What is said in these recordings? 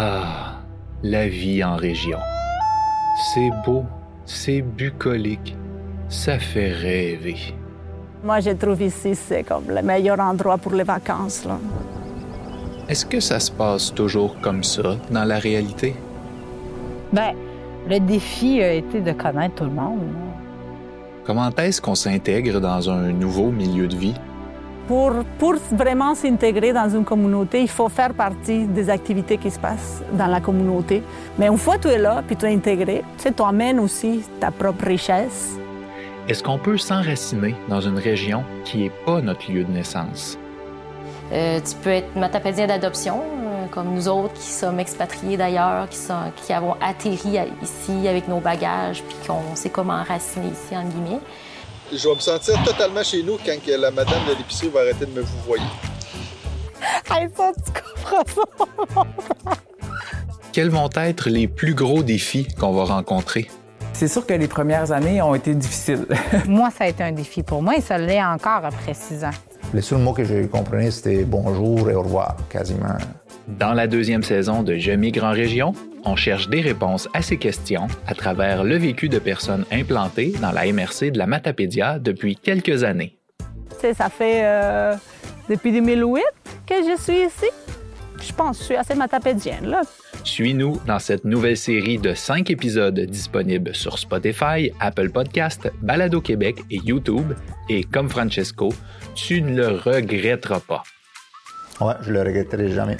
Ah, la vie en région. C'est beau, c'est bucolique, ça fait rêver. Moi, je trouve ici, c'est comme le meilleur endroit pour les vacances. Là. Est-ce que ça se passe toujours comme ça dans la réalité? Ben, le défi a été de connaître tout le monde. Comment est-ce qu'on s'intègre dans un nouveau milieu de vie? Pour, pour vraiment s'intégrer dans une communauté, il faut faire partie des activités qui se passent dans la communauté. Mais une fois que tu es là, puis tu es intégré, tu sais, amènes aussi ta propre richesse. Est-ce qu'on peut s'enraciner dans une région qui n'est pas notre lieu de naissance? Euh, tu peux être matapédien d'adoption, euh, comme nous autres qui sommes expatriés d'ailleurs, qui, sont, qui avons atterri ici avec nos bagages, puis qu'on sait comment enraciner ici, en guillemets. Je vais me sentir totalement chez nous quand que la madame de l'épicerie va arrêter de me vous voyer. Hey, ça, tu comprends ça? Quels vont être les plus gros défis qu'on va rencontrer? C'est sûr que les premières années ont été difficiles. moi, ça a été un défi pour moi et ça l'est encore après six ans. Les seuls mots que je comprenais, c'était bonjour et au revoir, quasiment. Dans la deuxième saison de Je migre en région, on cherche des réponses à ces questions à travers le vécu de personnes implantées dans la MRC de la Matapédia depuis quelques années. Tu sais, ça fait euh, depuis 2008 que je suis ici. Je pense que je suis assez matapédienne, là. Suis-nous dans cette nouvelle série de cinq épisodes disponibles sur Spotify, Apple Podcast, Balado Québec et YouTube. Et comme Francesco, tu ne le regretteras pas. Ouais, je le regretterai jamais.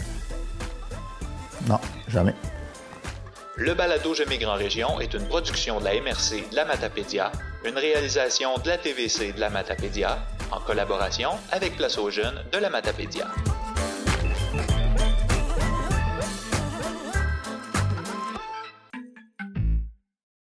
Non, jamais. Le balado région est une production de la MRC de la Matapédia, une réalisation de la TVC de la Matapédia, en collaboration avec Place aux jeunes de la Matapédia.